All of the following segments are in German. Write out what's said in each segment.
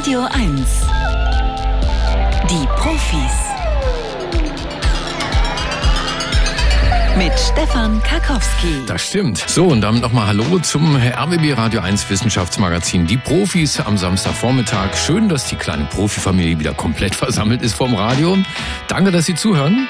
Radio 1. Die Profis. Mit Stefan Karkowski. Das stimmt. So, und damit nochmal Hallo zum RBB Radio 1 Wissenschaftsmagazin Die Profis am Samstagvormittag. Schön, dass die kleine Profifamilie wieder komplett versammelt ist vom Radio. Danke, dass Sie zuhören.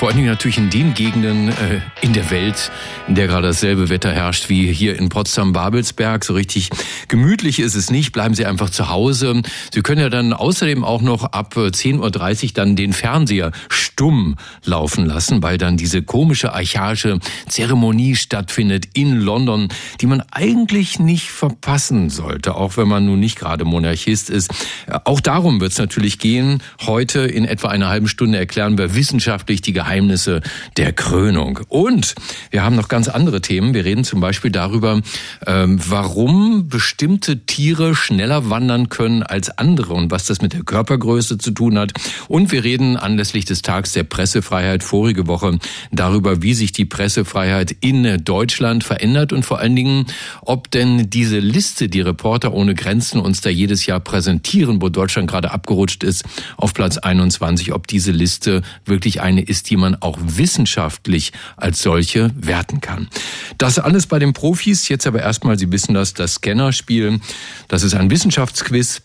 Vor allen Dingen natürlich in den Gegenden äh, in der Welt, in der gerade dasselbe Wetter herrscht wie hier in Potsdam-Babelsberg. So richtig gemütlich ist es nicht. Bleiben Sie einfach zu Hause. Sie können ja dann außerdem auch noch ab 10.30 äh, Uhr dann den Fernseher stumm laufen lassen, weil dann diese komische archaische Zeremonie stattfindet in London, die man eigentlich nicht verpassen sollte, auch wenn man nun nicht gerade Monarchist ist. Äh, auch darum wird es natürlich gehen. Heute in etwa einer halben Stunde erklären wir wissenschaftlich die Geheimnisse Geheimnisse der Krönung. Und wir haben noch ganz andere Themen. Wir reden zum Beispiel darüber, ähm, warum bestimmte Tiere schneller wandern können als andere und was das mit der Körpergröße zu tun hat. Und wir reden anlässlich des Tags der Pressefreiheit vorige Woche darüber, wie sich die Pressefreiheit in Deutschland verändert und vor allen Dingen, ob denn diese Liste, die Reporter ohne Grenzen uns da jedes Jahr präsentieren, wo Deutschland gerade abgerutscht ist, auf Platz 21, ob diese Liste wirklich eine ist, die man auch wissenschaftlich als solche werten kann. Das alles bei den Profis. Jetzt aber erstmal, Sie wissen das, das Scannerspiel. Das ist ein Wissenschaftsquiz.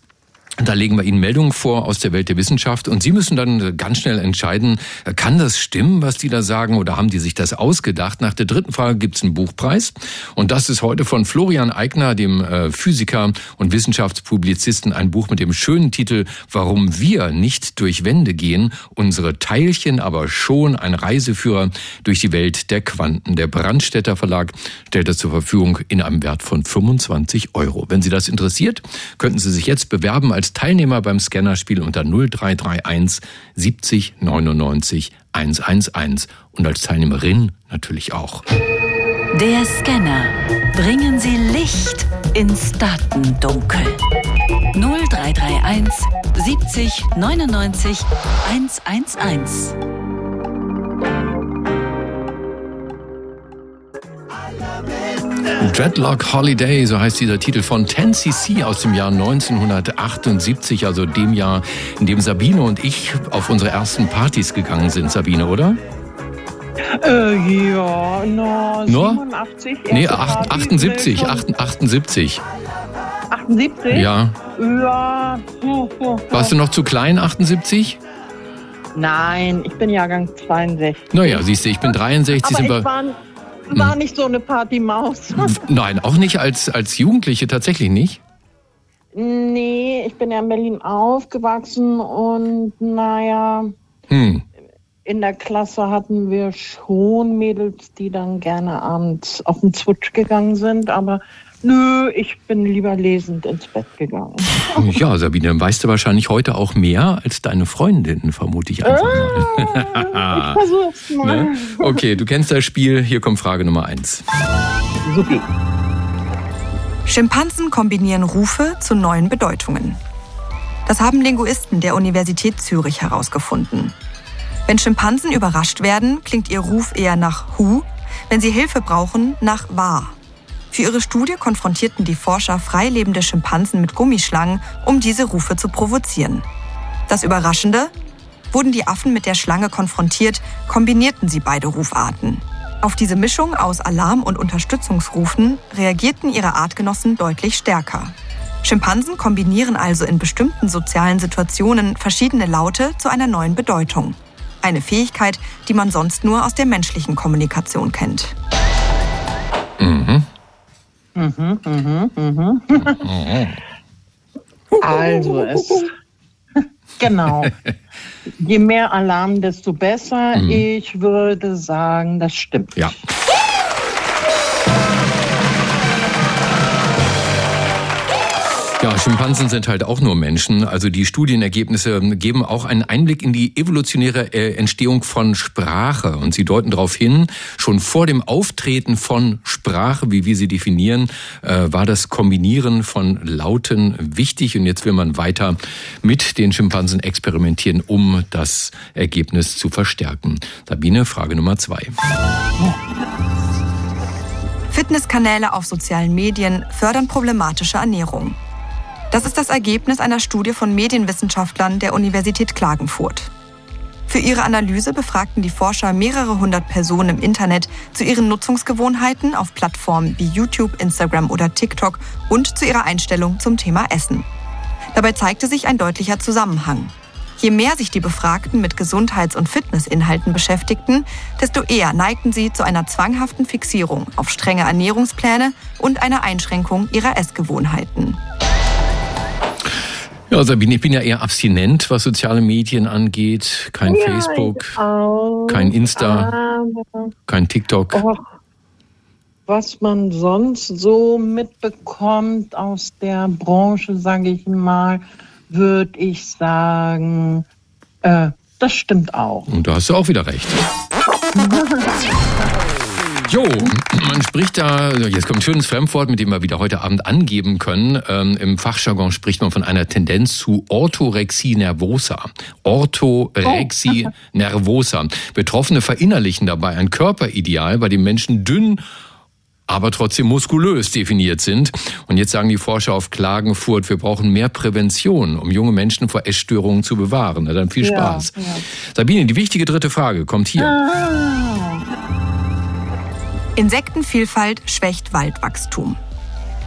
Da legen wir Ihnen Meldungen vor aus der Welt der Wissenschaft und Sie müssen dann ganz schnell entscheiden, kann das stimmen, was die da sagen oder haben die sich das ausgedacht? Nach der dritten Frage gibt es einen Buchpreis und das ist heute von Florian Eigner, dem äh, Physiker und Wissenschaftspublizisten, ein Buch mit dem schönen Titel Warum wir nicht durch Wände gehen, unsere Teilchen aber schon ein Reiseführer durch die Welt der Quanten. Der Brandstätter Verlag stellt das zur Verfügung in einem Wert von 25 Euro. Wenn Sie das interessiert, könnten Sie sich jetzt bewerben als als Teilnehmer beim Scannerspiel unter 0331 70 99 111 und als Teilnehmerin natürlich auch. Der Scanner. Bringen Sie Licht ins Datendunkel. 0331 70 99 111. Dreadlock Holiday, so heißt dieser Titel von 10cc aus dem Jahr 1978, also dem Jahr, in dem Sabine und ich auf unsere ersten Partys gegangen sind, Sabine, oder? Äh, ja, no, Nur? 87? Nee, 8, 78, 78. 78? Ja. Ja. Warst du noch zu klein, 78? Nein, ich bin Jahrgang 62. Naja, siehst du, ich bin 63. Aber ich war, war nicht so eine Partymaus. Nein, auch nicht als, als Jugendliche, tatsächlich nicht? Nee, ich bin ja in Berlin aufgewachsen und naja, hm. in der Klasse hatten wir schon Mädels, die dann gerne abends auf den Zwutsch gegangen sind, aber Nö, ich bin lieber lesend ins Bett gegangen. Ja, Sabine, dann weißt du wahrscheinlich heute auch mehr als deine Freundinnen, vermute ich einfach mal. Ah, ich versuch's mal. Ne? Okay, du kennst das Spiel. Hier kommt Frage Nummer eins. Supi. Schimpansen kombinieren Rufe zu neuen Bedeutungen. Das haben Linguisten der Universität Zürich herausgefunden. Wenn Schimpansen überrascht werden, klingt ihr Ruf eher nach Hu, wenn sie Hilfe brauchen, nach Wa. Für ihre Studie konfrontierten die Forscher freilebende Schimpansen mit Gummischlangen, um diese Rufe zu provozieren. Das Überraschende? Wurden die Affen mit der Schlange konfrontiert, kombinierten sie beide Rufarten. Auf diese Mischung aus Alarm- und Unterstützungsrufen reagierten ihre Artgenossen deutlich stärker. Schimpansen kombinieren also in bestimmten sozialen Situationen verschiedene Laute zu einer neuen Bedeutung. Eine Fähigkeit, die man sonst nur aus der menschlichen Kommunikation kennt. Mhm. Mhm, mhm, mhm. also es. Genau. Je mehr Alarm, desto besser. Mhm. Ich würde sagen, das stimmt. Ja. Schimpansen sind halt auch nur Menschen. Also die Studienergebnisse geben auch einen Einblick in die evolutionäre äh, Entstehung von Sprache. Und sie deuten darauf hin, schon vor dem Auftreten von Sprache, wie wir sie definieren, äh, war das Kombinieren von Lauten wichtig. Und jetzt will man weiter mit den Schimpansen experimentieren, um das Ergebnis zu verstärken. Sabine, Frage Nummer zwei. Fitnesskanäle auf sozialen Medien fördern problematische Ernährung. Das ist das Ergebnis einer Studie von Medienwissenschaftlern der Universität Klagenfurt. Für ihre Analyse befragten die Forscher mehrere hundert Personen im Internet zu ihren Nutzungsgewohnheiten auf Plattformen wie YouTube, Instagram oder TikTok und zu ihrer Einstellung zum Thema Essen. Dabei zeigte sich ein deutlicher Zusammenhang. Je mehr sich die Befragten mit Gesundheits- und Fitnessinhalten beschäftigten, desto eher neigten sie zu einer zwanghaften Fixierung auf strenge Ernährungspläne und einer Einschränkung ihrer Essgewohnheiten. Ja, Sabine, ich bin ja eher abstinent, was soziale Medien angeht. Kein ja, Facebook, kein Insta, kein TikTok. Och, was man sonst so mitbekommt aus der Branche, sage ich mal, würde ich sagen, äh, das stimmt auch. Und da hast du auch wieder recht. Jo, man spricht da, jetzt kommt ein schönes Fremdwort, mit dem wir wieder heute Abend angeben können. Ähm, Im Fachjargon spricht man von einer Tendenz zu Orthorexie nervosa. Orthorexie oh. nervosa. Betroffene verinnerlichen dabei ein Körperideal, bei dem Menschen dünn aber trotzdem muskulös definiert sind. Und jetzt sagen die Forscher auf Klagenfurt, wir brauchen mehr Prävention, um junge Menschen vor Essstörungen zu bewahren. Na dann viel Spaß. Ja, ja. Sabine, die wichtige dritte Frage kommt hier. Ah. Insektenvielfalt schwächt Waldwachstum.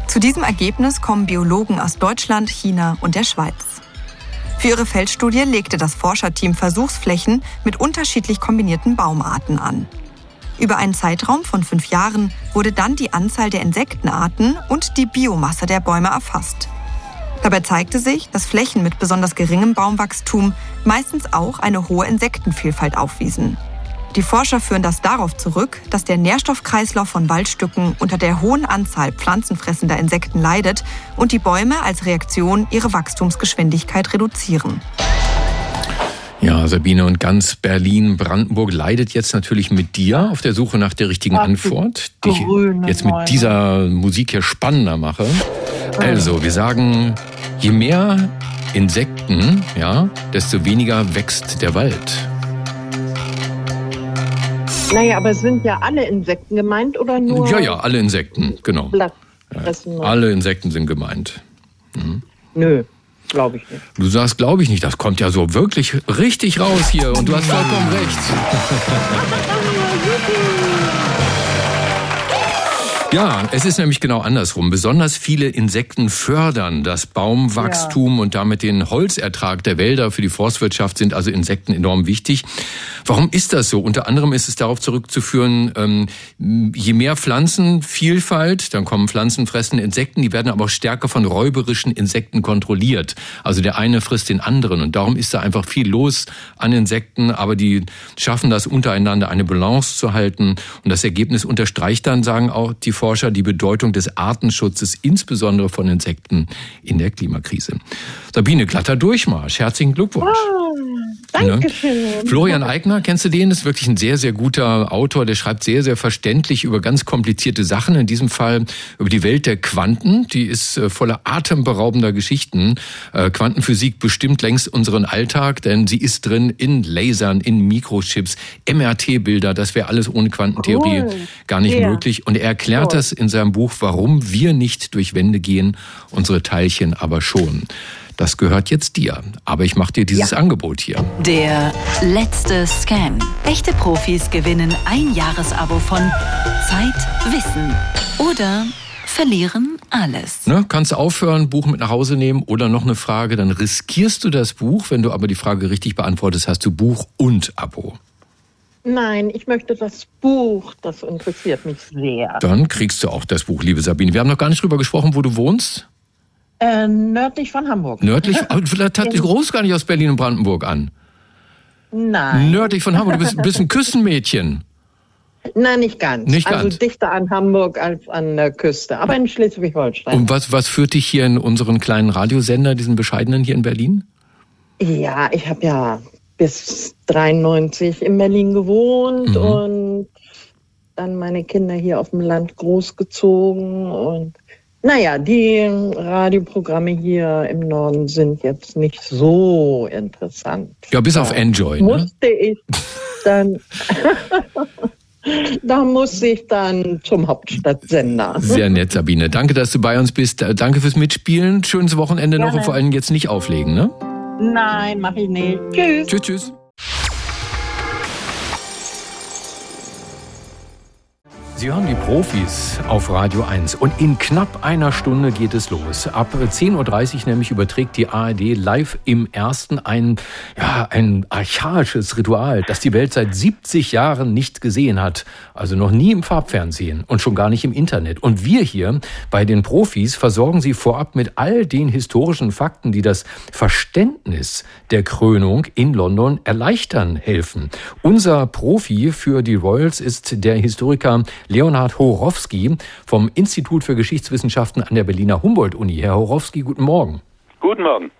Zu diesem Ergebnis kommen Biologen aus Deutschland, China und der Schweiz. Für ihre Feldstudie legte das Forscherteam Versuchsflächen mit unterschiedlich kombinierten Baumarten an. Über einen Zeitraum von fünf Jahren wurde dann die Anzahl der Insektenarten und die Biomasse der Bäume erfasst. Dabei zeigte sich, dass Flächen mit besonders geringem Baumwachstum meistens auch eine hohe Insektenvielfalt aufwiesen. Die Forscher führen das darauf zurück, dass der Nährstoffkreislauf von Waldstücken unter der hohen Anzahl pflanzenfressender Insekten leidet und die Bäume als Reaktion ihre Wachstumsgeschwindigkeit reduzieren. Ja, Sabine, und ganz Berlin, Brandenburg leidet jetzt natürlich mit dir auf der Suche nach der richtigen Ach, Antwort, die ich jetzt mit dieser Musik hier spannender mache. Also, wir sagen, je mehr Insekten, ja, desto weniger wächst der Wald. Naja, aber sind ja alle Insekten gemeint oder nur? Ja, ja, alle Insekten, genau. Ja, alle Insekten sind gemeint. Mhm. Nö. Glaube ich nicht. Du sagst, glaube ich nicht. Das kommt ja so wirklich richtig raus hier. Und du hast vollkommen recht. Ja, es ist nämlich genau andersrum. Besonders viele Insekten fördern das Baumwachstum ja. und damit den Holzertrag der Wälder. Für die Forstwirtschaft sind also Insekten enorm wichtig. Warum ist das so? Unter anderem ist es darauf zurückzuführen, ähm, je mehr Pflanzenvielfalt, dann kommen pflanzenfressende Insekten, die werden aber auch stärker von räuberischen Insekten kontrolliert. Also der eine frisst den anderen und darum ist da einfach viel los an Insekten, aber die schaffen das untereinander eine Balance zu halten und das Ergebnis unterstreicht dann, sagen auch die Forscher die Bedeutung des Artenschutzes, insbesondere von Insekten in der Klimakrise. Sabine, glatter Durchmarsch. Herzlichen Glückwunsch. Oh, danke schön. Ne? Florian Eigner, kennst du den? Ist wirklich ein sehr, sehr guter Autor. Der schreibt sehr, sehr verständlich über ganz komplizierte Sachen. In diesem Fall über die Welt der Quanten. Die ist äh, voller atemberaubender Geschichten. Äh, Quantenphysik bestimmt längst unseren Alltag, denn sie ist drin in Lasern, in Mikrochips, MRT-Bilder. Das wäre alles ohne Quantentheorie cool. gar nicht yeah. möglich. Und er erklärt erklärt das in seinem Buch, warum wir nicht durch Wände gehen, unsere Teilchen aber schon. Das gehört jetzt dir. Aber ich mache dir dieses ja. Angebot hier. Der letzte Scan. Echte Profis gewinnen ein Jahresabo von Zeit, Wissen oder verlieren alles. Ne, kannst aufhören, Buch mit nach Hause nehmen oder noch eine Frage, dann riskierst du das Buch. Wenn du aber die Frage richtig beantwortest, hast du Buch und Abo. Nein, ich möchte das Buch. Das interessiert mich sehr. Dann kriegst du auch das Buch, liebe Sabine. Wir haben noch gar nicht drüber gesprochen, wo du wohnst. Äh, nördlich von Hamburg. Nördlich? Vielleicht hat groß gar nicht aus Berlin und Brandenburg an. Nein. Nördlich von Hamburg. Du bist, bist ein Küstenmädchen. Nein, nicht ganz. Nicht also dichter an Hamburg als an der Küste, aber in Schleswig-Holstein. Und was, was führt dich hier in unseren kleinen Radiosender, diesen bescheidenen hier in Berlin? Ja, ich habe ja bis 93 in Berlin gewohnt mhm. und dann meine Kinder hier auf dem Land großgezogen und naja, die Radioprogramme hier im Norden sind jetzt nicht so interessant. Ja, bis auf Enjoy. Ne? Musste ich dann Da muss ich dann zum Hauptstadtsender. Sehr nett, Sabine. Danke, dass du bei uns bist. Danke fürs Mitspielen. Schönes Wochenende Gerne. noch und vor allem jetzt nicht auflegen, ne? Nein, mach ich nicht. Tschüss. Tschüss, tschüss. Sie hören die Profis auf Radio 1 und in knapp einer Stunde geht es los. Ab 10.30 Uhr nämlich überträgt die ARD live im ersten ein, ja, ein archaisches Ritual, das die Welt seit 70 Jahren nicht gesehen hat. Also noch nie im Farbfernsehen und schon gar nicht im Internet. Und wir hier bei den Profis versorgen Sie vorab mit all den historischen Fakten, die das Verständnis der Krönung in London erleichtern helfen. Unser Profi für die Royals ist der Historiker Leonhard Horowski vom Institut für Geschichtswissenschaften an der Berliner Humboldt-Uni. Herr Horowski, guten Morgen. Guten Morgen.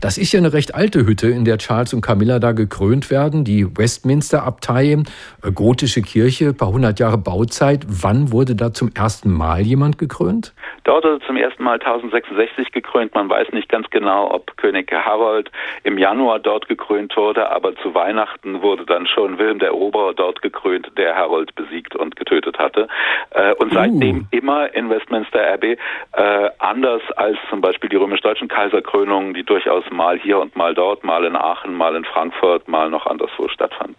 Das ist ja eine recht alte Hütte, in der Charles und Camilla da gekrönt werden. Die Westminster-Abtei, äh, gotische Kirche, paar hundert Jahre Bauzeit. Wann wurde da zum ersten Mal jemand gekrönt? Dort wurde zum ersten Mal 1066 gekrönt. Man weiß nicht ganz genau, ob König Harold im Januar dort gekrönt wurde, aber zu Weihnachten wurde dann schon Wilhelm der Eroberer dort gekrönt, der Harold besiegt und getötet hatte. Äh, und seitdem uh. immer in Westminster Abbey, äh, anders als zum Beispiel die römisch-deutschen Kaiserkrönungen, die durchaus mal hier und mal dort, mal in Aachen, mal in Frankfurt, mal noch anderswo stattfanden.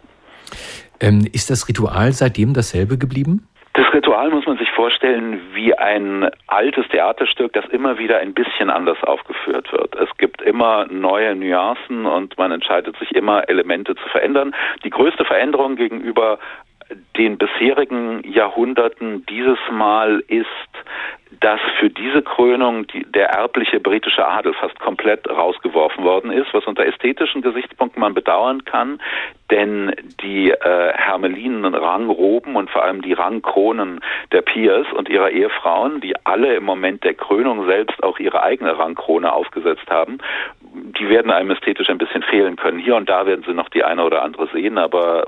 Ähm, ist das Ritual seitdem dasselbe geblieben? Das Ritual muss man sich vorstellen wie ein altes Theaterstück, das immer wieder ein bisschen anders aufgeführt wird. Es gibt immer neue Nuancen und man entscheidet sich immer, Elemente zu verändern. Die größte Veränderung gegenüber den bisherigen Jahrhunderten dieses Mal ist, dass für diese Krönung die, der erbliche britische Adel fast komplett rausgeworfen worden ist, was unter ästhetischen Gesichtspunkten man bedauern kann, denn die äh, hermelinen Rangroben und vor allem die Rangkronen der Peers und ihrer Ehefrauen, die alle im Moment der Krönung selbst auch ihre eigene Rangkrone aufgesetzt haben, die werden einem ästhetisch ein bisschen fehlen können. Hier und da werden Sie noch die eine oder andere sehen, aber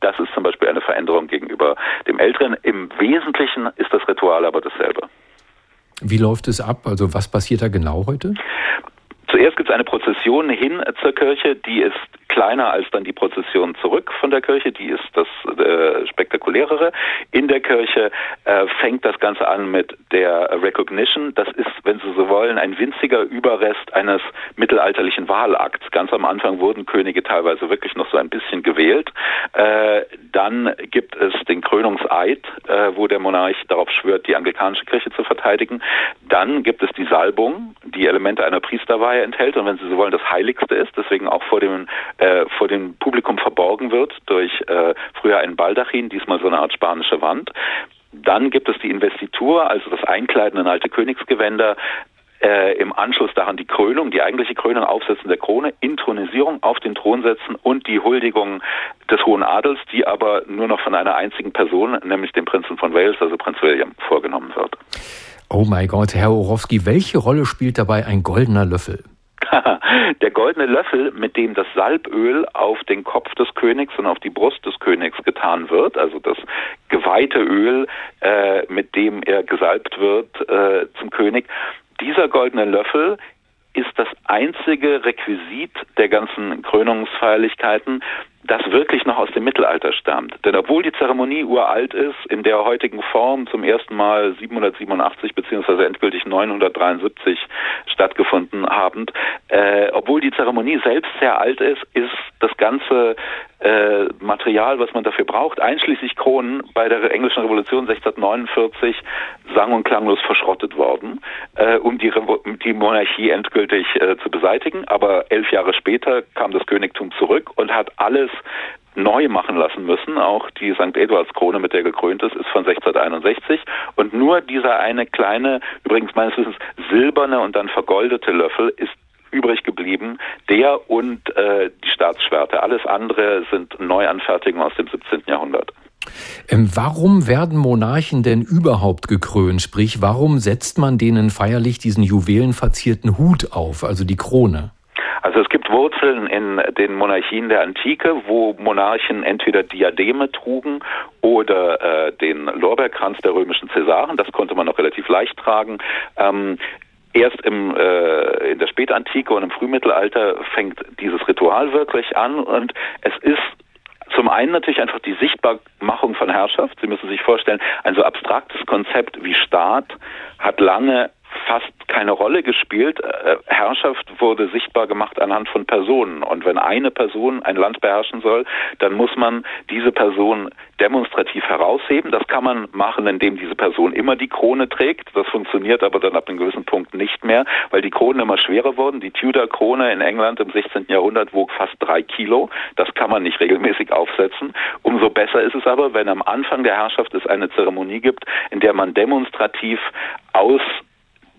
das ist zum Beispiel eine Veränderung gegenüber dem Älteren. Im Wesentlichen ist das Ritual aber dasselbe. Wie läuft es ab? Also was passiert da genau heute? Zuerst gibt es eine Prozession hin zur Kirche, die ist kleiner als dann die Prozession zurück von der Kirche, die ist das äh, spektakulärere. In der Kirche äh, fängt das Ganze an mit der Recognition. Das ist, wenn Sie so wollen, ein winziger Überrest eines mittelalterlichen Wahlakts. Ganz am Anfang wurden Könige teilweise wirklich noch so ein bisschen gewählt. Äh, dann gibt es den Krönungseid, äh, wo der Monarch darauf schwört, die anglikanische Kirche zu verteidigen. Dann gibt es die Salbung, die Elemente einer Priesterweihe enthält und wenn Sie so wollen, das Heiligste ist, deswegen auch vor dem äh, vor dem Publikum verborgen wird durch äh, früher einen Baldachin, diesmal so eine Art spanische Wand. Dann gibt es die Investitur, also das Einkleiden in alte Königsgewänder, äh, im Anschluss daran die Krönung, die eigentliche Krönung, Aufsetzen der Krone, Intronisierung auf den Thron setzen und die Huldigung des Hohen Adels, die aber nur noch von einer einzigen Person, nämlich dem Prinzen von Wales, also Prinz William, vorgenommen wird. Oh mein Gott, Herr Orowski, welche Rolle spielt dabei ein goldener Löffel? der goldene Löffel, mit dem das Salböl auf den Kopf des Königs und auf die Brust des Königs getan wird, also das geweihte Öl, äh, mit dem er gesalbt wird äh, zum König. Dieser goldene Löffel ist das einzige Requisit der ganzen Krönungsfeierlichkeiten, das wirklich noch aus dem Mittelalter stammt. Denn obwohl die Zeremonie uralt ist, in der heutigen Form zum ersten Mal 787 beziehungsweise endgültig 973 stattgefunden habend, äh, obwohl die Zeremonie selbst sehr alt ist, ist das ganze äh, Material, was man dafür braucht, einschließlich Kronen, bei der englischen Revolution 1649 sang- und klanglos verschrottet worden, äh, um die, die Monarchie endgültig äh, zu beseitigen. Aber elf Jahre später kam das Königtum zurück und hat alles neu machen lassen müssen. Auch die St. Eduards Krone, mit der gekrönt ist, ist von 1661. Und nur dieser eine kleine, übrigens meines Wissens silberne und dann vergoldete Löffel ist übrig geblieben, der und äh, die Staatsschwerte. Alles andere sind Neuanfertigungen aus dem 17. Jahrhundert. Ähm, warum werden Monarchen denn überhaupt gekrönt? Sprich, warum setzt man denen feierlich diesen juwelenverzierten Hut auf, also die Krone? Also es gibt Wurzeln in den Monarchien der Antike, wo Monarchen entweder Diademe trugen oder äh, den Lorbeerkranz der römischen Cäsaren. Das konnte man noch relativ leicht tragen. Ähm, Erst im, äh, in der Spätantike und im Frühmittelalter fängt dieses Ritual wirklich an und es ist Zum einen natürlich einfach die Sichtbarmachung von Herrschaft. Sie müssen sich vorstellen, ein so abstraktes Konzept wie Staat hat lange fast keine Rolle gespielt. Äh, Herrschaft wurde sichtbar gemacht anhand von Personen. Und wenn eine Person ein Land beherrschen soll, dann muss man diese Person demonstrativ herausheben. Das kann man machen, indem diese Person immer die Krone trägt. Das funktioniert aber dann ab einem gewissen Punkt nicht mehr, weil die Kronen immer schwerer wurden. Die Tudor-Krone in England im 16. Jahrhundert wog fast drei Kilo. Das kann man nicht regelmäßig aufsetzen. Umso besser ist es aber, wenn am Anfang der Herrschaft es eine Zeremonie gibt, in der man demonstrativ aus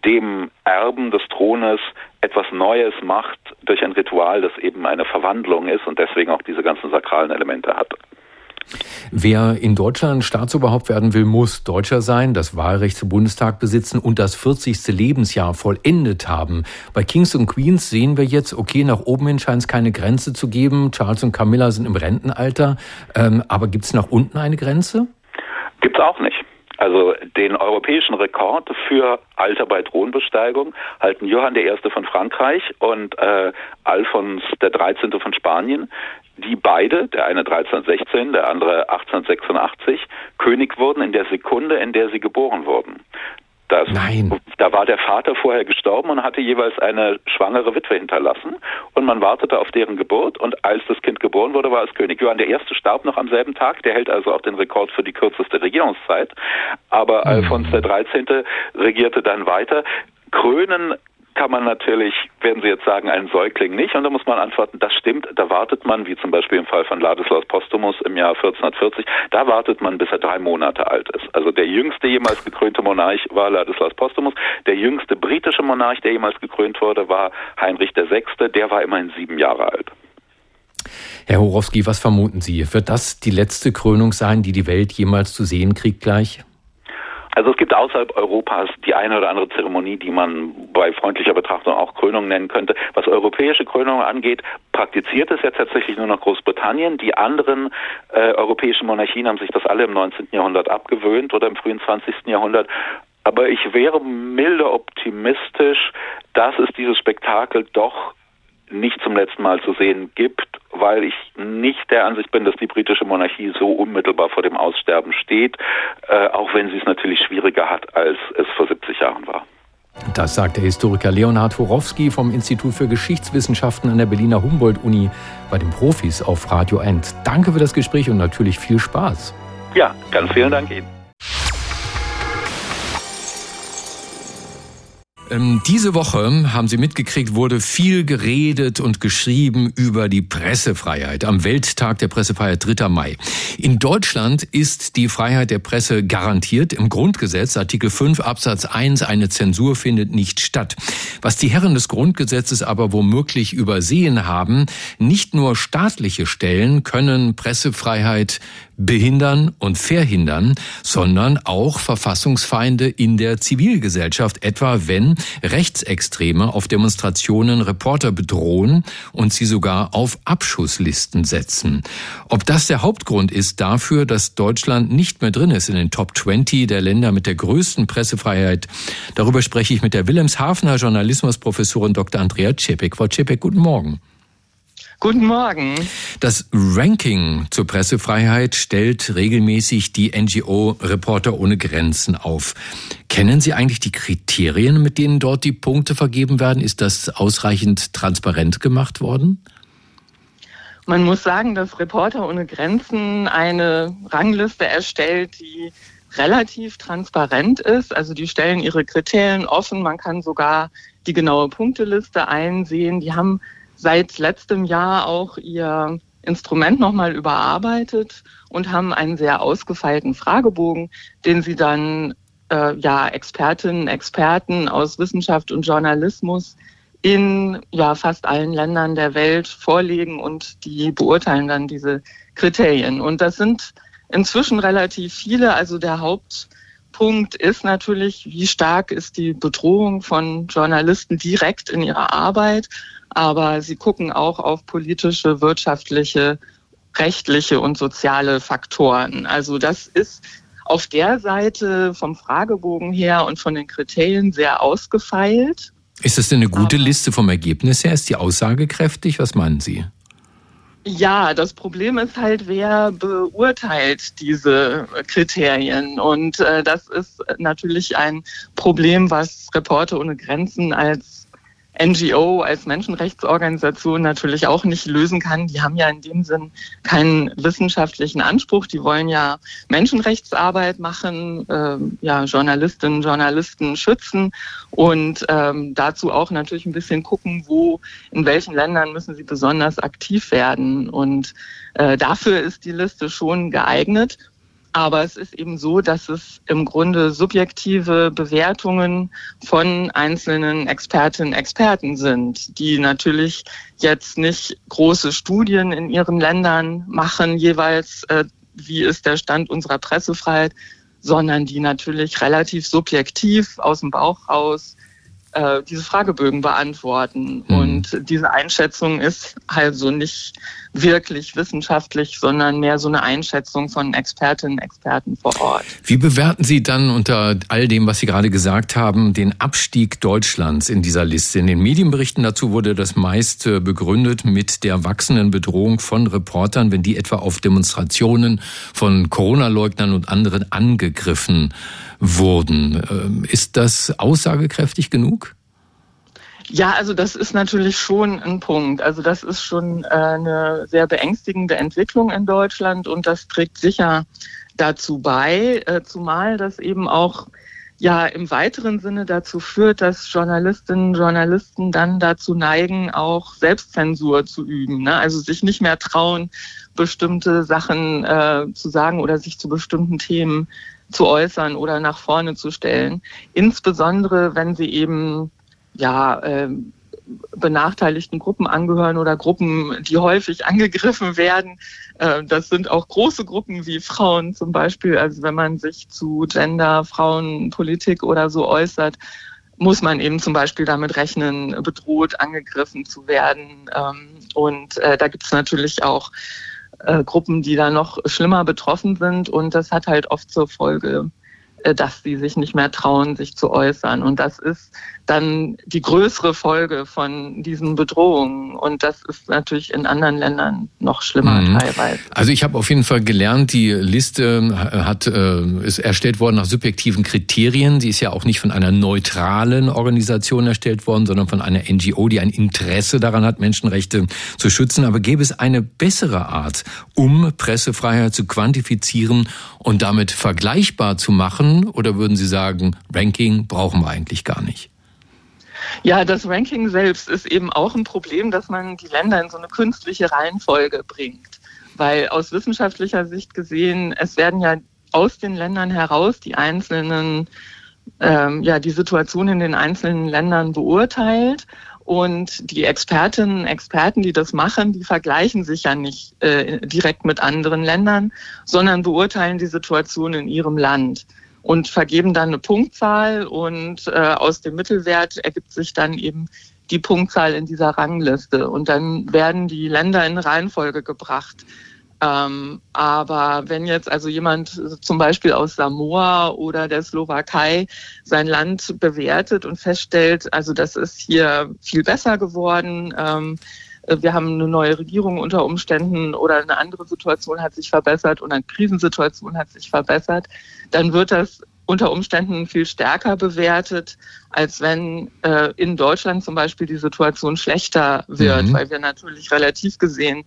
dem Erben des Thrones etwas Neues macht durch ein Ritual, das eben eine Verwandlung ist und deswegen auch diese ganzen sakralen Elemente hat. Wer in Deutschland Staatsoberhaupt werden will, muss Deutscher sein, das Wahlrecht zum Bundestag besitzen und das 40. Lebensjahr vollendet haben. Bei Kings und Queens sehen wir jetzt, okay, nach oben hin scheint es keine Grenze zu geben. Charles und Camilla sind im Rentenalter. Ähm, aber gibt es nach unten eine Grenze? Gibt es auch nicht. Also den europäischen Rekord für Alter bei Thronbesteigung halten Johann I. von Frankreich und äh, Alfons XIII. von Spanien, die beide, der eine 1316, der andere 1886, König wurden in der Sekunde, in der sie geboren wurden. Das, Nein. Da war der Vater vorher gestorben und hatte jeweils eine schwangere Witwe hinterlassen. Und man wartete auf deren Geburt. Und als das Kind geboren wurde, war es König. Johann I. starb noch am selben Tag. Der hält also auch den Rekord für die kürzeste Regierungszeit. Aber mhm. Alfons XIII. regierte dann weiter. Krönen kann man natürlich, werden Sie jetzt sagen, einen Säugling nicht. Und da muss man antworten, das stimmt, da wartet man, wie zum Beispiel im Fall von Ladislaus Postumus im Jahr 1440, da wartet man, bis er drei Monate alt ist. Also der jüngste jemals gekrönte Monarch war Ladislaus Postumus. Der jüngste britische Monarch, der jemals gekrönt wurde, war Heinrich VI. Der war immerhin sieben Jahre alt. Herr Horowski, was vermuten Sie? Wird das die letzte Krönung sein, die die Welt jemals zu sehen kriegt gleich? Also es gibt außerhalb Europas die eine oder andere Zeremonie, die man bei freundlicher Betrachtung auch Krönung nennen könnte. Was europäische Krönungen angeht, praktiziert es ja tatsächlich nur noch Großbritannien. Die anderen äh, europäischen Monarchien haben sich das alle im 19. Jahrhundert abgewöhnt oder im frühen 20. Jahrhundert. Aber ich wäre milde optimistisch, dass es dieses Spektakel doch nicht zum letzten Mal zu sehen gibt, weil ich nicht der Ansicht bin, dass die britische Monarchie so unmittelbar vor dem Aussterben steht, äh, auch wenn sie es natürlich schwieriger hat, als es vor 70 Jahren war. Das sagt der Historiker Leonhard Horowski vom Institut für Geschichtswissenschaften an der Berliner Humboldt-Uni bei den Profis auf Radio End. Danke für das Gespräch und natürlich viel Spaß. Ja, ganz vielen Dank Ihnen. Ähm, diese Woche, haben Sie mitgekriegt, wurde viel geredet und geschrieben über die Pressefreiheit am Welttag der Pressefreiheit 3. Mai. In Deutschland ist die Freiheit der Presse garantiert im Grundgesetz, Artikel 5 Absatz 1, eine Zensur findet nicht statt. Was die Herren des Grundgesetzes aber womöglich übersehen haben, nicht nur staatliche Stellen können Pressefreiheit behindern und verhindern, sondern auch Verfassungsfeinde in der Zivilgesellschaft, etwa wenn Rechtsextreme auf Demonstrationen Reporter bedrohen und sie sogar auf Abschusslisten setzen. Ob das der Hauptgrund ist dafür, dass Deutschland nicht mehr drin ist in den Top 20 der Länder mit der größten Pressefreiheit, darüber spreche ich mit der Wilhelmshavener Journalismusprofessorin Dr. Andrea Czepek. Frau Czepek, guten Morgen. Guten Morgen. Das Ranking zur Pressefreiheit stellt regelmäßig die NGO Reporter ohne Grenzen auf. Kennen Sie eigentlich die Kriterien, mit denen dort die Punkte vergeben werden? Ist das ausreichend transparent gemacht worden? Man muss sagen, dass Reporter ohne Grenzen eine Rangliste erstellt, die relativ transparent ist. Also die stellen ihre Kriterien offen. Man kann sogar die genaue Punkteliste einsehen. Die haben seit letztem Jahr auch ihr Instrument nochmal überarbeitet und haben einen sehr ausgefeilten Fragebogen, den sie dann äh, ja Expertinnen, Experten aus Wissenschaft und Journalismus in ja fast allen Ländern der Welt vorlegen und die beurteilen dann diese Kriterien. Und das sind inzwischen relativ viele. Also der Hauptpunkt ist natürlich, wie stark ist die Bedrohung von Journalisten direkt in ihrer Arbeit aber sie gucken auch auf politische, wirtschaftliche, rechtliche und soziale Faktoren. Also das ist auf der Seite vom Fragebogen her und von den Kriterien sehr ausgefeilt. Ist das denn eine gute aber Liste vom Ergebnis her? Ist die aussagekräftig? Was meinen Sie? Ja, das Problem ist halt, wer beurteilt diese Kriterien. Und äh, das ist natürlich ein Problem, was Reporter ohne Grenzen als NGO als Menschenrechtsorganisation natürlich auch nicht lösen kann. Die haben ja in dem Sinn keinen wissenschaftlichen Anspruch. Die wollen ja Menschenrechtsarbeit machen, äh, ja Journalistinnen, Journalisten schützen und ähm, dazu auch natürlich ein bisschen gucken, wo in welchen Ländern müssen sie besonders aktiv werden. Und äh, dafür ist die Liste schon geeignet. Aber es ist eben so, dass es im Grunde subjektive Bewertungen von einzelnen Expertinnen und Experten sind, die natürlich jetzt nicht große Studien in ihren Ländern machen, jeweils, äh, wie ist der Stand unserer Pressefreiheit, sondern die natürlich relativ subjektiv aus dem Bauch raus äh, diese Fragebögen beantworten. Mhm. Und diese Einschätzung ist also nicht wirklich wissenschaftlich, sondern mehr so eine Einschätzung von Expertinnen und Experten vor Ort. Wie bewerten Sie dann unter all dem, was Sie gerade gesagt haben, den Abstieg Deutschlands in dieser Liste? In den Medienberichten dazu wurde das meist äh, begründet mit der wachsenden Bedrohung von Reportern, wenn die etwa auf Demonstrationen von Corona-Leugnern und anderen angegriffen wurden. Ähm, ist das aussagekräftig genug? Ja, also das ist natürlich schon ein Punkt. Also das ist schon äh, eine sehr beängstigende Entwicklung in Deutschland und das trägt sicher dazu bei, äh, zumal das eben auch ja im weiteren Sinne dazu führt, dass Journalistinnen und Journalisten dann dazu neigen, auch Selbstzensur zu üben. Ne? Also sich nicht mehr trauen, bestimmte Sachen äh, zu sagen oder sich zu bestimmten Themen zu äußern oder nach vorne zu stellen. Insbesondere, wenn sie eben ja, äh, benachteiligten Gruppen angehören oder Gruppen, die häufig angegriffen werden. Äh, das sind auch große Gruppen wie Frauen zum Beispiel. Also wenn man sich zu Gender, Frauenpolitik oder so äußert, muss man eben zum Beispiel damit rechnen, bedroht, angegriffen zu werden. Ähm, und äh, da gibt es natürlich auch äh, Gruppen, die da noch schlimmer betroffen sind. Und das hat halt oft zur Folge, dass sie sich nicht mehr trauen, sich zu äußern. Und das ist dann die größere Folge von diesen Bedrohungen. Und das ist natürlich in anderen Ländern noch schlimmer mhm. teilweise. Also ich habe auf jeden Fall gelernt, die Liste hat, äh, ist erstellt worden nach subjektiven Kriterien. Sie ist ja auch nicht von einer neutralen Organisation erstellt worden, sondern von einer NGO, die ein Interesse daran hat, Menschenrechte zu schützen. Aber gäbe es eine bessere Art, um Pressefreiheit zu quantifizieren und damit vergleichbar zu machen? Oder würden Sie sagen, Ranking brauchen wir eigentlich gar nicht? Ja, das Ranking selbst ist eben auch ein Problem, dass man die Länder in so eine künstliche Reihenfolge bringt. Weil aus wissenschaftlicher Sicht gesehen, es werden ja aus den Ländern heraus die einzelnen, ähm, ja, die Situation in den einzelnen Ländern beurteilt. Und die Expertinnen und Experten, die das machen, die vergleichen sich ja nicht äh, direkt mit anderen Ländern, sondern beurteilen die Situation in ihrem Land und vergeben dann eine Punktzahl und äh, aus dem Mittelwert ergibt sich dann eben die Punktzahl in dieser Rangliste und dann werden die Länder in Reihenfolge gebracht. Ähm, aber wenn jetzt also jemand zum Beispiel aus Samoa oder der Slowakei sein Land bewertet und feststellt, also das ist hier viel besser geworden, ähm, wir haben eine neue Regierung unter Umständen oder eine andere Situation hat sich verbessert oder eine Krisensituation hat sich verbessert, dann wird das unter Umständen viel stärker bewertet, als wenn äh, in Deutschland zum Beispiel die Situation schlechter wird, mhm. weil wir natürlich relativ gesehen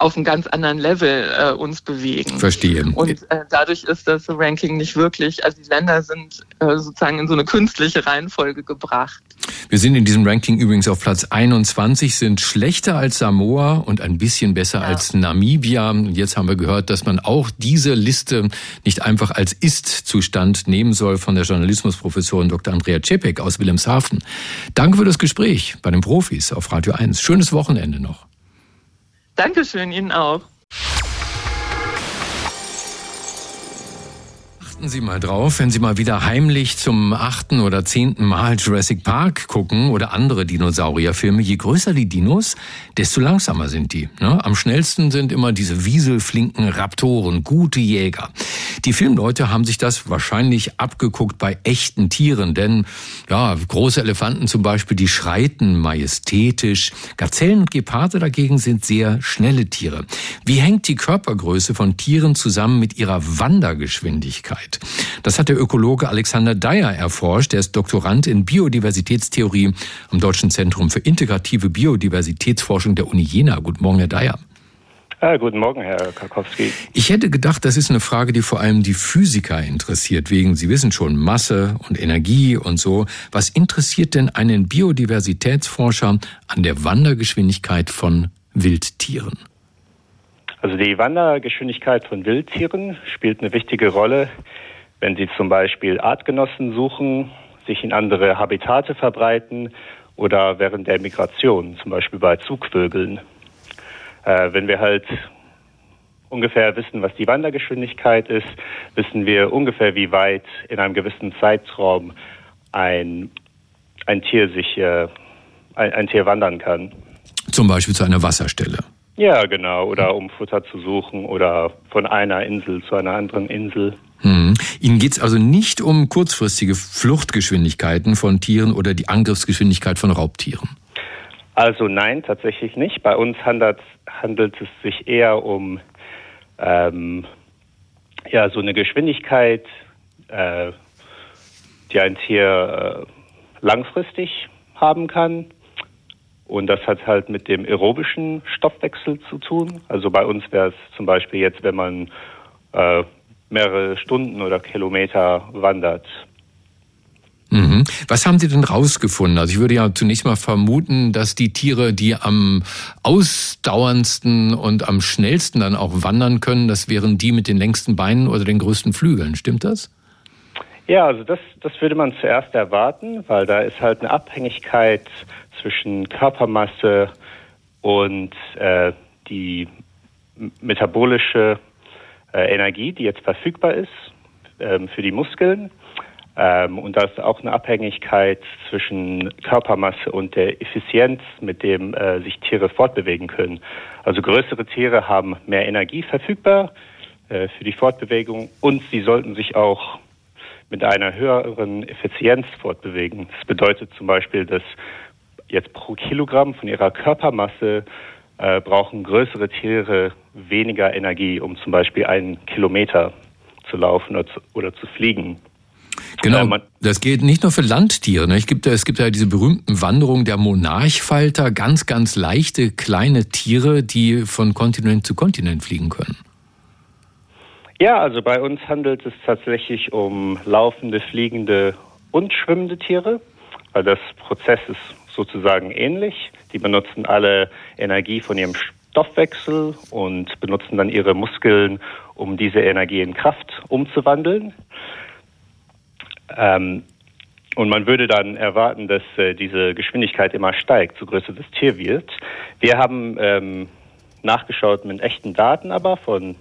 auf einem ganz anderen Level äh, uns bewegen. Verstehe. Und äh, dadurch ist das Ranking nicht wirklich, also die Länder sind äh, sozusagen in so eine künstliche Reihenfolge gebracht. Wir sind in diesem Ranking übrigens auf Platz 21, sind schlechter als Samoa und ein bisschen besser ja. als Namibia. Jetzt haben wir gehört, dass man auch diese Liste nicht einfach als Ist-Zustand nehmen soll von der Journalismusprofessorin Dr. Andrea Czepek aus Wilhelmshaven. Danke für das Gespräch bei den Profis auf Radio 1. Schönes Wochenende noch. Dankeschön, Ihnen auch. Achten Sie mal drauf, wenn Sie mal wieder heimlich zum achten oder zehnten Mal Jurassic Park gucken oder andere Dinosaurierfilme. Je größer die Dinos, desto langsamer sind die. Ne? Am schnellsten sind immer diese wieselflinken Raptoren, gute Jäger. Die Filmleute haben sich das wahrscheinlich abgeguckt bei echten Tieren, denn ja, große Elefanten zum Beispiel, die schreiten majestätisch. Gazellen und Geparde dagegen sind sehr schnelle Tiere. Wie hängt die Körpergröße von Tieren zusammen mit ihrer Wandergeschwindigkeit? Das hat der Ökologe Alexander Dyer erforscht. Er ist Doktorand in Biodiversitätstheorie am Deutschen Zentrum für integrative Biodiversitätsforschung der Uni Jena. Guten Morgen, Herr Dyer. Ah, guten Morgen, Herr Karkowski. Ich hätte gedacht, das ist eine Frage, die vor allem die Physiker interessiert, wegen, Sie wissen schon, Masse und Energie und so. Was interessiert denn einen Biodiversitätsforscher an der Wandergeschwindigkeit von Wildtieren? Also die Wandergeschwindigkeit von Wildtieren spielt eine wichtige Rolle, wenn sie zum Beispiel Artgenossen suchen, sich in andere Habitate verbreiten oder während der Migration, zum Beispiel bei Zugvögeln. Äh, wenn wir halt ungefähr wissen, was die Wandergeschwindigkeit ist, wissen wir ungefähr, wie weit in einem gewissen Zeitraum ein, ein Tier sich, äh, ein, ein Tier wandern kann. Zum Beispiel zu einer Wasserstelle. Ja, genau. Oder um Futter zu suchen oder von einer Insel zu einer anderen Insel. Hm. Ihnen geht es also nicht um kurzfristige Fluchtgeschwindigkeiten von Tieren oder die Angriffsgeschwindigkeit von Raubtieren? Also nein, tatsächlich nicht. Bei uns handelt, handelt es sich eher um ähm, ja, so eine Geschwindigkeit, äh, die ein Tier äh, langfristig haben kann. Und das hat halt mit dem aerobischen Stoffwechsel zu tun. Also bei uns wäre es zum Beispiel jetzt, wenn man äh, mehrere Stunden oder Kilometer wandert, Mhm. Was haben Sie denn rausgefunden? Also ich würde ja zunächst mal vermuten, dass die Tiere, die am ausdauerndsten und am schnellsten dann auch wandern können, das wären die mit den längsten Beinen oder den größten Flügeln. Stimmt das? Ja, also das, das würde man zuerst erwarten, weil da ist halt eine Abhängigkeit zwischen Körpermasse und äh, die metabolische äh, Energie, die jetzt verfügbar ist ähm, für die Muskeln. Ähm, und da ist auch eine Abhängigkeit zwischen Körpermasse und der Effizienz, mit dem äh, sich Tiere fortbewegen können. Also größere Tiere haben mehr Energie verfügbar äh, für die Fortbewegung und sie sollten sich auch mit einer höheren Effizienz fortbewegen. Das bedeutet zum Beispiel, dass jetzt pro Kilogramm von ihrer Körpermasse äh, brauchen größere Tiere weniger Energie, um zum Beispiel einen Kilometer zu laufen oder zu, oder zu fliegen. Genau, das gilt nicht nur für Landtiere. Ne? Es, gibt, es gibt ja diese berühmten Wanderungen der Monarchfalter, ganz, ganz leichte kleine Tiere, die von Kontinent zu Kontinent fliegen können. Ja, also bei uns handelt es tatsächlich um laufende, fliegende und schwimmende Tiere. Weil das Prozess ist sozusagen ähnlich. Die benutzen alle Energie von ihrem Stoffwechsel und benutzen dann ihre Muskeln, um diese Energie in Kraft umzuwandeln. Ähm, und man würde dann erwarten, dass äh, diese Geschwindigkeit immer steigt, so größer das Tier wird. Wir haben ähm, nachgeschaut mit echten Daten aber von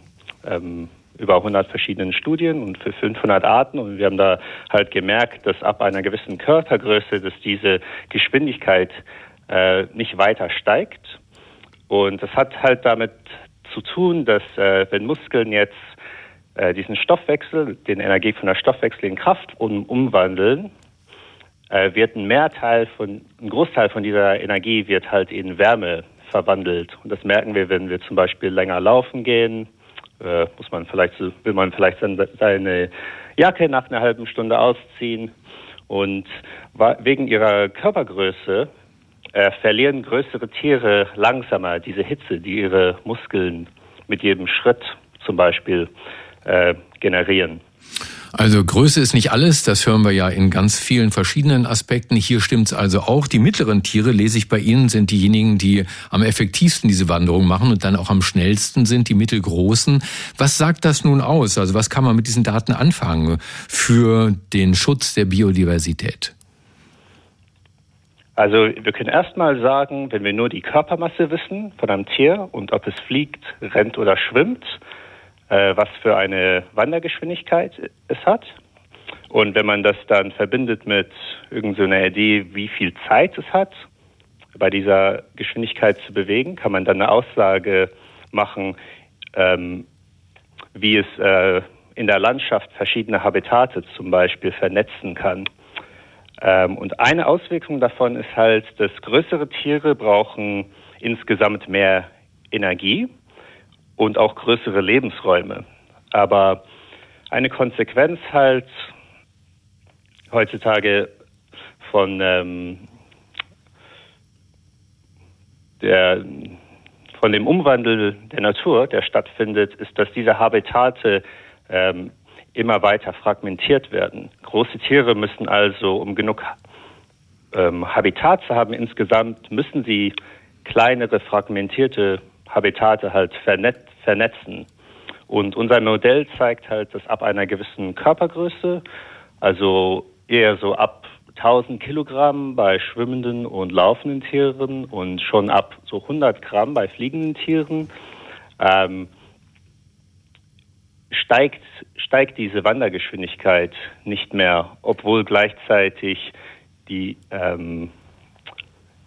ähm, über 100 verschiedenen Studien und für 500 Arten und wir haben da halt gemerkt, dass ab einer gewissen Körpergröße, dass diese Geschwindigkeit äh, nicht weiter steigt. Und das hat halt damit zu tun, dass äh, wenn Muskeln jetzt äh, diesen Stoffwechsel, den Energie von der Stoffwechsel in Kraft um, umwandeln, äh, wird ein Mehrteil von, ein Großteil von dieser Energie wird halt in Wärme verwandelt. Und das merken wir, wenn wir zum Beispiel länger laufen gehen, äh, muss man vielleicht, will man vielleicht seine Jacke nach einer halben Stunde ausziehen. Und wegen ihrer Körpergröße äh, verlieren größere Tiere langsamer diese Hitze, die ihre Muskeln mit jedem Schritt zum Beispiel äh, generieren. Also Größe ist nicht alles, das hören wir ja in ganz vielen verschiedenen Aspekten. Hier stimmt's also auch. Die mittleren Tiere, lese ich bei Ihnen, sind diejenigen, die am effektivsten diese Wanderung machen und dann auch am schnellsten sind, die mittelgroßen. Was sagt das nun aus? Also was kann man mit diesen Daten anfangen für den Schutz der Biodiversität? Also wir können erstmal sagen, wenn wir nur die Körpermasse wissen von einem Tier und ob es fliegt, rennt oder schwimmt, äh, was für eine Wandergeschwindigkeit es hat. Und wenn man das dann verbindet mit irgendeiner Idee, wie viel Zeit es hat, bei dieser Geschwindigkeit zu bewegen, kann man dann eine Aussage machen, ähm, wie es äh, in der Landschaft verschiedene Habitate zum Beispiel vernetzen kann. Ähm, und eine Auswirkung davon ist halt, dass größere Tiere brauchen insgesamt mehr Energie und auch größere Lebensräume. Aber eine Konsequenz halt heutzutage von ähm, der von dem Umwandel der Natur, der stattfindet, ist, dass diese Habitate ähm, immer weiter fragmentiert werden. Große Tiere müssen also, um genug ähm, Habitat zu haben insgesamt, müssen sie kleinere fragmentierte Habitate halt vernet vernetzen. Und unser Modell zeigt halt, dass ab einer gewissen Körpergröße, also eher so ab 1000 Kilogramm bei schwimmenden und laufenden Tieren und schon ab so 100 Gramm bei fliegenden Tieren, ähm, steigt, steigt diese Wandergeschwindigkeit nicht mehr, obwohl gleichzeitig die, ähm,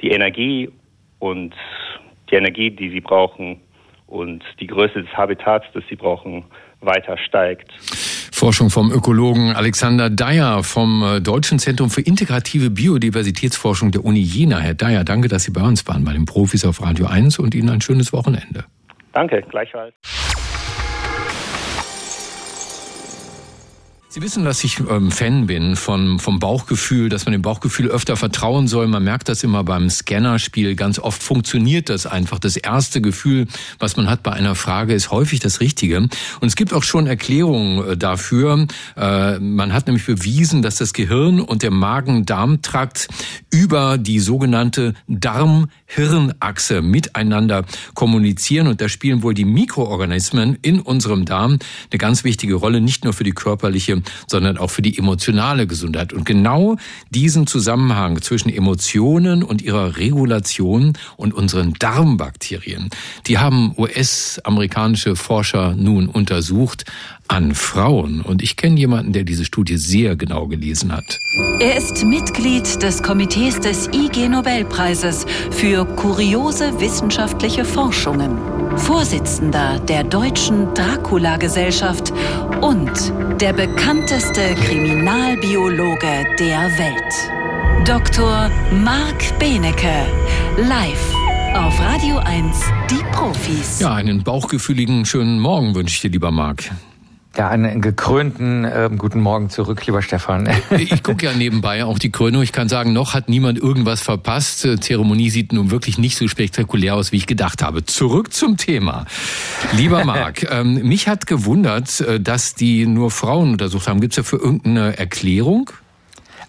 die Energie und die Energie, die sie brauchen und die Größe des Habitats, das sie brauchen, weiter steigt. Forschung vom Ökologen Alexander Dyer vom äh, Deutschen Zentrum für integrative Biodiversitätsforschung der Uni Jena. Herr Dyer, danke, dass Sie bei uns waren, bei den Profis auf Radio 1 und Ihnen ein schönes Wochenende. Danke, gleichfalls. Sie wissen, dass ich ähm, Fan bin von, vom Bauchgefühl, dass man dem Bauchgefühl öfter vertrauen soll. Man merkt das immer beim Scannerspiel. Ganz oft funktioniert das einfach. Das erste Gefühl, was man hat bei einer Frage, ist häufig das Richtige. Und es gibt auch schon Erklärungen äh, dafür. Äh, man hat nämlich bewiesen, dass das Gehirn und der Magen-Darm-Trakt über die sogenannte Darm-Hirn-Achse miteinander kommunizieren. Und da spielen wohl die Mikroorganismen in unserem Darm eine ganz wichtige Rolle, nicht nur für die körperliche, sondern auch für die emotionale Gesundheit. Und genau diesen Zusammenhang zwischen Emotionen und ihrer Regulation und unseren Darmbakterien, die haben US-amerikanische Forscher nun untersucht an Frauen. Und ich kenne jemanden, der diese Studie sehr genau gelesen hat. Er ist Mitglied des Komitees des IG Nobelpreises für kuriose wissenschaftliche Forschungen, Vorsitzender der Deutschen Dracula-Gesellschaft und der bekannteste Kriminalbiologe der Welt. Dr. Marc Benecke, live auf Radio 1, die Profis. Ja, einen bauchgefühligen schönen Morgen wünsche ich dir, lieber Marc. Ja, einen gekrönten äh, guten Morgen zurück, lieber Stefan. ich gucke ja nebenbei auch die Krönung. Ich kann sagen, noch hat niemand irgendwas verpasst. Die Zeremonie sieht nun wirklich nicht so spektakulär aus, wie ich gedacht habe. Zurück zum Thema. Lieber Marc, ähm, mich hat gewundert, äh, dass die nur Frauen untersucht haben. Gibt es dafür irgendeine Erklärung?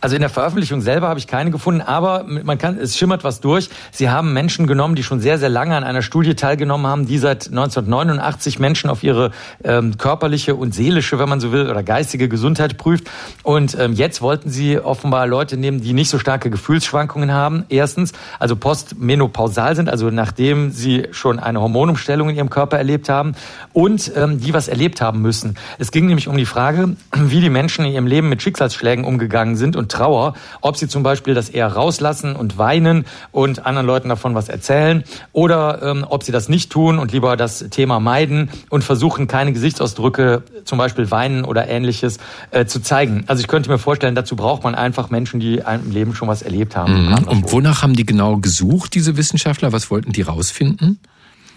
Also in der Veröffentlichung selber habe ich keine gefunden, aber man kann, es schimmert was durch. Sie haben Menschen genommen, die schon sehr, sehr lange an einer Studie teilgenommen haben, die seit 1989 Menschen auf ihre ähm, körperliche und seelische, wenn man so will, oder geistige Gesundheit prüft. Und ähm, jetzt wollten sie offenbar Leute nehmen, die nicht so starke Gefühlsschwankungen haben. Erstens, also postmenopausal sind, also nachdem sie schon eine Hormonumstellung in ihrem Körper erlebt haben und ähm, die was erlebt haben müssen. Es ging nämlich um die Frage, wie die Menschen in ihrem Leben mit Schicksalsschlägen umgegangen sind und Trauer, ob sie zum Beispiel das eher rauslassen und weinen und anderen Leuten davon was erzählen oder ähm, ob sie das nicht tun und lieber das Thema meiden und versuchen, keine Gesichtsausdrücke, zum Beispiel weinen oder ähnliches, äh, zu zeigen. Also ich könnte mir vorstellen, dazu braucht man einfach Menschen, die im Leben schon was erlebt haben. Mhm. Und wonach haben die genau gesucht, diese Wissenschaftler? Was wollten die rausfinden?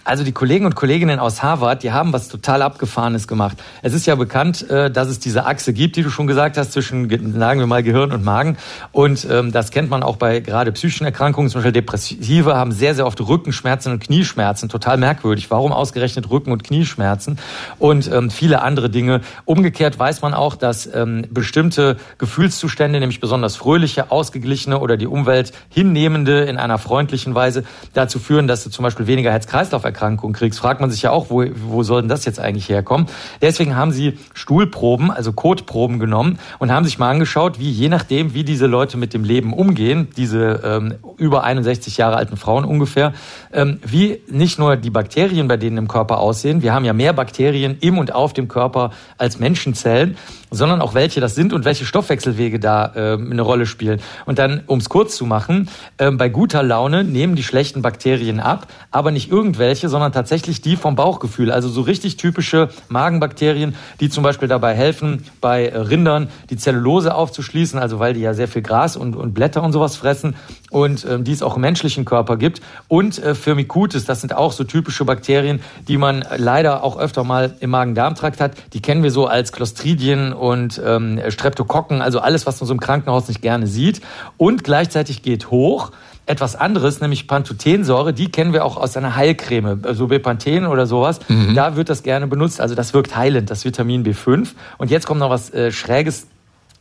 Also die Kollegen und Kolleginnen aus Harvard, die haben was total Abgefahrenes gemacht. Es ist ja bekannt, äh, dass es diese Achse gibt, die du schon gesagt hast, zwischen, sagen wir mal, Gehirn und Magen. Und ähm, das kennt man auch bei gerade psychischen Erkrankungen, zum Beispiel Depressive haben sehr, sehr oft Rückenschmerzen und Knieschmerzen. Total merkwürdig. Warum ausgerechnet Rücken- und Knieschmerzen? Und ähm, viele andere Dinge. Umgekehrt weiß man auch, dass ähm, bestimmte Gefühlszustände, nämlich besonders fröhliche, ausgeglichene oder die Umwelt hinnehmende in einer freundlichen Weise dazu führen, dass du zum Beispiel weniger Herz-Kreislauf Krebserkrankung kriegst, fragt man sich ja auch, wo, wo soll denn das jetzt eigentlich herkommen? Deswegen haben sie Stuhlproben, also Kotproben genommen und haben sich mal angeschaut, wie je nachdem, wie diese Leute mit dem Leben umgehen, diese ähm, über 61 Jahre alten Frauen ungefähr, ähm, wie nicht nur die Bakterien bei denen im Körper aussehen, wir haben ja mehr Bakterien im und auf dem Körper als Menschenzellen, sondern auch welche das sind und welche Stoffwechselwege da äh, eine Rolle spielen. Und dann, um es kurz zu machen, äh, bei guter Laune nehmen die schlechten Bakterien ab, aber nicht irgendwelche, sondern tatsächlich die vom Bauchgefühl. Also so richtig typische Magenbakterien, die zum Beispiel dabei helfen, bei Rindern die Zellulose aufzuschließen, also weil die ja sehr viel Gras und, und Blätter und sowas fressen und ähm, die es auch im menschlichen Körper gibt. Und äh, Firmicutes, das sind auch so typische Bakterien, die man leider auch öfter mal im Magen-Darm-Trakt hat. Die kennen wir so als Clostridien und ähm, Streptokokken, also alles, was man so im Krankenhaus nicht gerne sieht. Und gleichzeitig geht hoch etwas anderes, nämlich Pantothensäure, die kennen wir auch aus einer Heilcreme, so also Bepanthen oder sowas. Mhm. Da wird das gerne benutzt, also das wirkt heilend, das Vitamin B5. Und jetzt kommt noch was äh, Schräges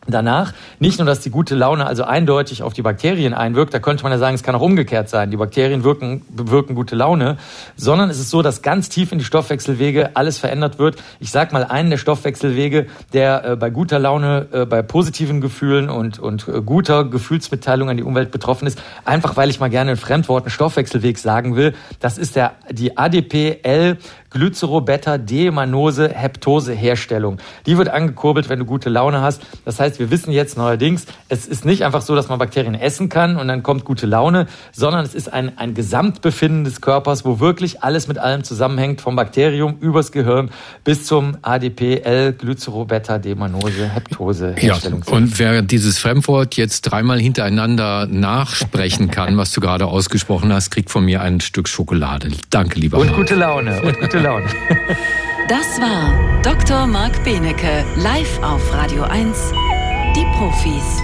danach. Nicht nur, dass die gute Laune also eindeutig auf die Bakterien einwirkt, da könnte man ja sagen, es kann auch umgekehrt sein. Die Bakterien wirken, bewirken gute Laune, sondern es ist so, dass ganz tief in die Stoffwechselwege alles verändert wird. Ich sag mal, einen der Stoffwechselwege, der äh, bei guter Laune, äh, bei positiven Gefühlen und, und äh, guter Gefühlsmitteilung an die Umwelt betroffen ist, einfach weil ich mal gerne ein Fremdwort, einen Stoffwechselweg sagen will, das ist der, die ADP-L Glycerobeta-Deamanose-Heptose-Herstellung. Die wird angekurbelt, wenn du gute Laune hast. Das heißt, wir wissen jetzt neuerdings, es ist nicht einfach so, dass man Bakterien essen kann und dann kommt gute Laune, sondern es ist ein, ein Gesamtbefinden des Körpers, wo wirklich alles mit allem zusammenhängt, vom Bakterium übers Gehirn bis zum ADP-L-Glycerobeta-Deamanose-Heptose. Ja, und wer dieses Fremdwort jetzt dreimal hintereinander nachsprechen kann, was du gerade ausgesprochen hast, kriegt von mir ein Stück Schokolade. Danke, lieber. Und gute Laune. Und gute Laune. Das war Dr. Marc Benecke, live auf Radio 1, die Profis.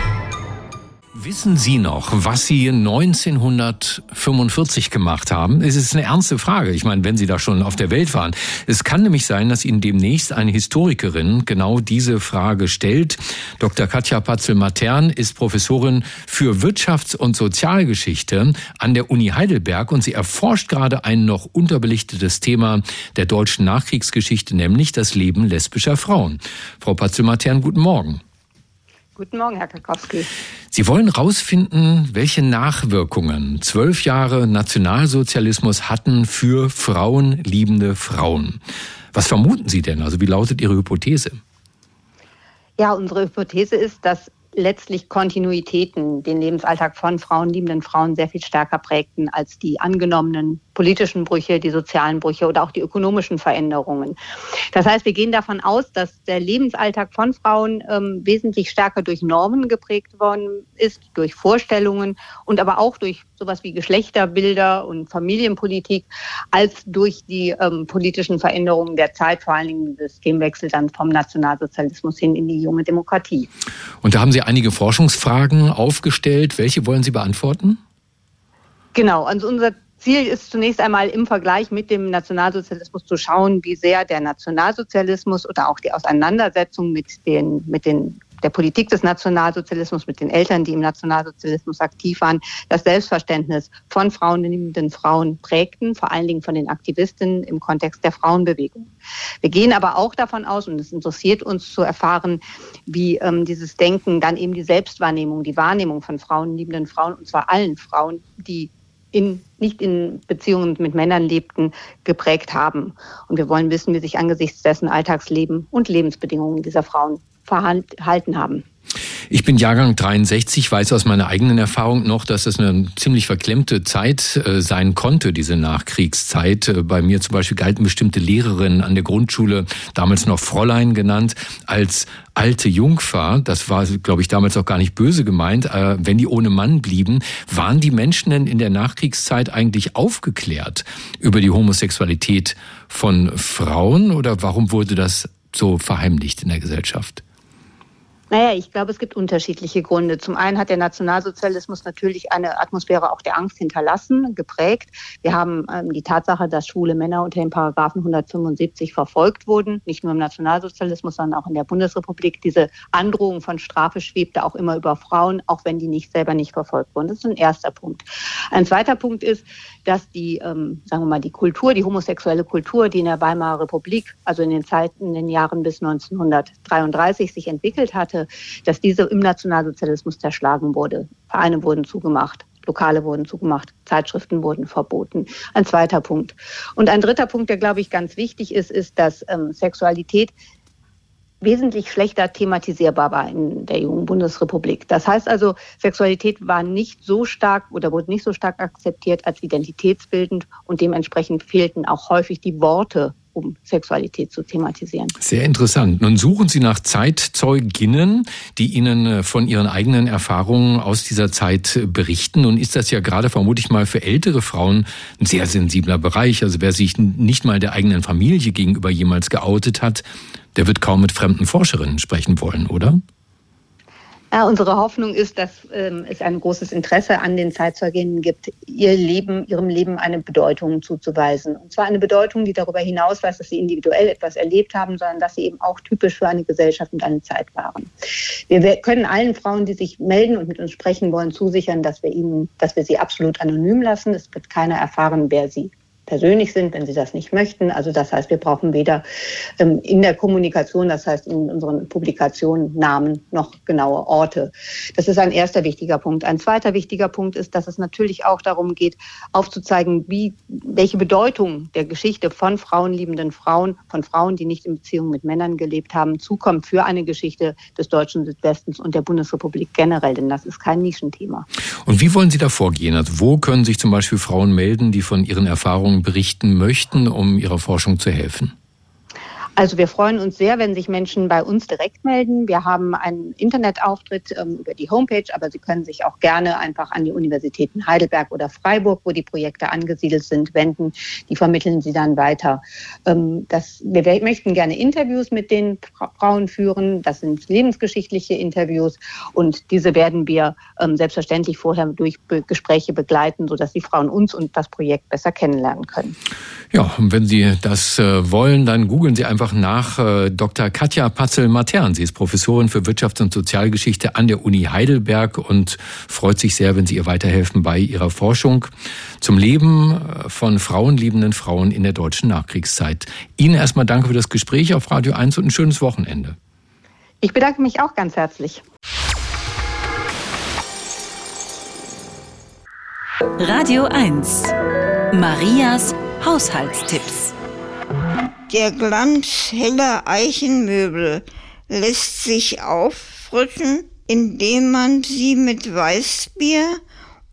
Wissen Sie noch, was Sie 1945 gemacht haben? Es ist eine ernste Frage. Ich meine, wenn Sie da schon auf der Welt waren. Es kann nämlich sein, dass Ihnen demnächst eine Historikerin genau diese Frage stellt. Dr. Katja Patzel-Matern ist Professorin für Wirtschafts- und Sozialgeschichte an der Uni Heidelberg und sie erforscht gerade ein noch unterbelichtetes Thema der deutschen Nachkriegsgeschichte, nämlich das Leben lesbischer Frauen. Frau Patzel-Matern, guten Morgen. Guten Morgen, Herr Kakowski. Sie wollen herausfinden, welche Nachwirkungen zwölf Jahre Nationalsozialismus hatten für frauenliebende Frauen. Was vermuten Sie denn? Also wie lautet Ihre Hypothese? Ja, unsere Hypothese ist, dass letztlich Kontinuitäten den Lebensalltag von frauenliebenden Frauen sehr viel stärker prägten als die angenommenen politischen Brüche, die sozialen Brüche oder auch die ökonomischen Veränderungen. Das heißt, wir gehen davon aus, dass der Lebensalltag von Frauen ähm, wesentlich stärker durch Normen geprägt worden ist, durch Vorstellungen und aber auch durch sowas wie Geschlechterbilder und Familienpolitik, als durch die ähm, politischen Veränderungen der Zeit, vor allen Dingen des Systemwechsel dann vom Nationalsozialismus hin in die junge Demokratie. Und da haben Sie einige Forschungsfragen aufgestellt. Welche wollen Sie beantworten? Genau, also unser Ziel ist zunächst einmal im Vergleich mit dem Nationalsozialismus zu schauen, wie sehr der Nationalsozialismus oder auch die Auseinandersetzung mit den, mit den der Politik des Nationalsozialismus, mit den Eltern, die im Nationalsozialismus aktiv waren, das Selbstverständnis von frauenliebenden Frauen prägten, vor allen Dingen von den Aktivistinnen im Kontext der Frauenbewegung. Wir gehen aber auch davon aus, und es interessiert uns zu erfahren, wie ähm, dieses Denken dann eben die Selbstwahrnehmung, die Wahrnehmung von frauenliebenden Frauen, und zwar allen Frauen, die in, nicht in Beziehungen mit Männern lebten, geprägt haben. Und wir wollen wissen, wie sich angesichts dessen Alltagsleben und Lebensbedingungen dieser Frauen verhalten haben. Ich bin Jahrgang 63, weiß aus meiner eigenen Erfahrung noch, dass es eine ziemlich verklemmte Zeit äh, sein konnte, diese Nachkriegszeit. Äh, bei mir zum Beispiel galten bestimmte Lehrerinnen an der Grundschule, damals noch Fräulein genannt, als alte Jungfer. Das war, glaube ich, damals auch gar nicht böse gemeint. Äh, wenn die ohne Mann blieben, waren die Menschen denn in der Nachkriegszeit eigentlich aufgeklärt über die Homosexualität von Frauen oder warum wurde das so verheimlicht in der Gesellschaft? Naja, ich glaube, es gibt unterschiedliche Gründe. Zum einen hat der Nationalsozialismus natürlich eine Atmosphäre auch der Angst hinterlassen, geprägt. Wir haben ähm, die Tatsache, dass schwule Männer unter dem Paragraphen 175 verfolgt wurden, nicht nur im Nationalsozialismus, sondern auch in der Bundesrepublik. Diese Androhung von Strafe schwebte auch immer über Frauen, auch wenn die nicht selber nicht verfolgt wurden. Das ist ein erster Punkt. Ein zweiter Punkt ist, dass die, ähm, sagen wir mal, die Kultur, die homosexuelle Kultur, die in der Weimarer Republik, also in den Zeiten, in den Jahren bis 1933 sich entwickelt hatte, dass diese im Nationalsozialismus zerschlagen wurde. Vereine wurden zugemacht. Lokale wurden zugemacht, Zeitschriften wurden verboten. Ein zweiter Punkt. Und ein dritter Punkt, der, glaube ich, ganz wichtig ist, ist, dass ähm, Sexualität wesentlich schlechter thematisierbar war in der jungen Bundesrepublik. Das heißt also, Sexualität war nicht so stark oder wurde nicht so stark akzeptiert als identitätsbildend und dementsprechend fehlten auch häufig die Worte um Sexualität zu thematisieren. Sehr interessant. Nun suchen Sie nach Zeitzeuginnen, die Ihnen äh, von ihren eigenen Erfahrungen aus dieser Zeit berichten. Nun ist das ja gerade vermutlich mal für ältere Frauen ein sehr sensibler Bereich. Also wer sich nicht mal der eigenen Familie gegenüber jemals geoutet hat, der wird kaum mit fremden Forscherinnen sprechen wollen, oder? Ja, unsere Hoffnung ist, dass ähm, es ein großes Interesse an den Zeitzeuginnen gibt, ihr Leben, ihrem Leben eine Bedeutung zuzuweisen. Und zwar eine Bedeutung, die darüber hinausweist, dass sie individuell etwas erlebt haben, sondern dass sie eben auch typisch für eine Gesellschaft und eine Zeit waren. Wir können allen Frauen, die sich melden und mit uns sprechen wollen, zusichern, dass wir ihnen, dass wir sie absolut anonym lassen. Es wird keiner erfahren, wer sie persönlich sind, wenn sie das nicht möchten. Also das heißt, wir brauchen weder ähm, in der Kommunikation, das heißt in unseren Publikationen Namen noch genaue Orte. Das ist ein erster wichtiger Punkt. Ein zweiter wichtiger Punkt ist, dass es natürlich auch darum geht, aufzuzeigen, wie, welche Bedeutung der Geschichte von frauenliebenden Frauen, von Frauen, die nicht in Beziehung mit Männern gelebt haben, zukommt für eine Geschichte des deutschen Südwestens und der Bundesrepublik generell, denn das ist kein Nischenthema. Und wie wollen Sie da vorgehen? Also wo können sich zum Beispiel Frauen melden, die von ihren Erfahrungen berichten möchten, um ihrer Forschung zu helfen? Also wir freuen uns sehr, wenn sich Menschen bei uns direkt melden. Wir haben einen Internetauftritt ähm, über die Homepage, aber Sie können sich auch gerne einfach an die Universitäten Heidelberg oder Freiburg, wo die Projekte angesiedelt sind, wenden. Die vermitteln Sie dann weiter. Ähm, das, wir möchten gerne Interviews mit den Frauen führen. Das sind lebensgeschichtliche Interviews und diese werden wir ähm, selbstverständlich vorher durch Be Gespräche begleiten, sodass die Frauen uns und das Projekt besser kennenlernen können. Ja, und wenn Sie das äh, wollen, dann googeln Sie einfach nach äh, Dr. Katja Patzel-Matern. Sie ist Professorin für Wirtschafts- und Sozialgeschichte an der Uni Heidelberg und freut sich sehr, wenn Sie ihr weiterhelfen bei ihrer Forschung zum Leben äh, von frauenliebenden Frauen in der deutschen Nachkriegszeit. Ihnen erstmal danke für das Gespräch auf Radio 1 und ein schönes Wochenende. Ich bedanke mich auch ganz herzlich. Radio 1. Marias Haushaltstipps. Der Glanz heller Eichenmöbel lässt sich auffrischen, indem man sie mit Weißbier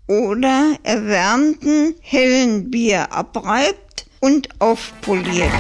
oder erwärmten hellen Bier abreibt und aufpoliert.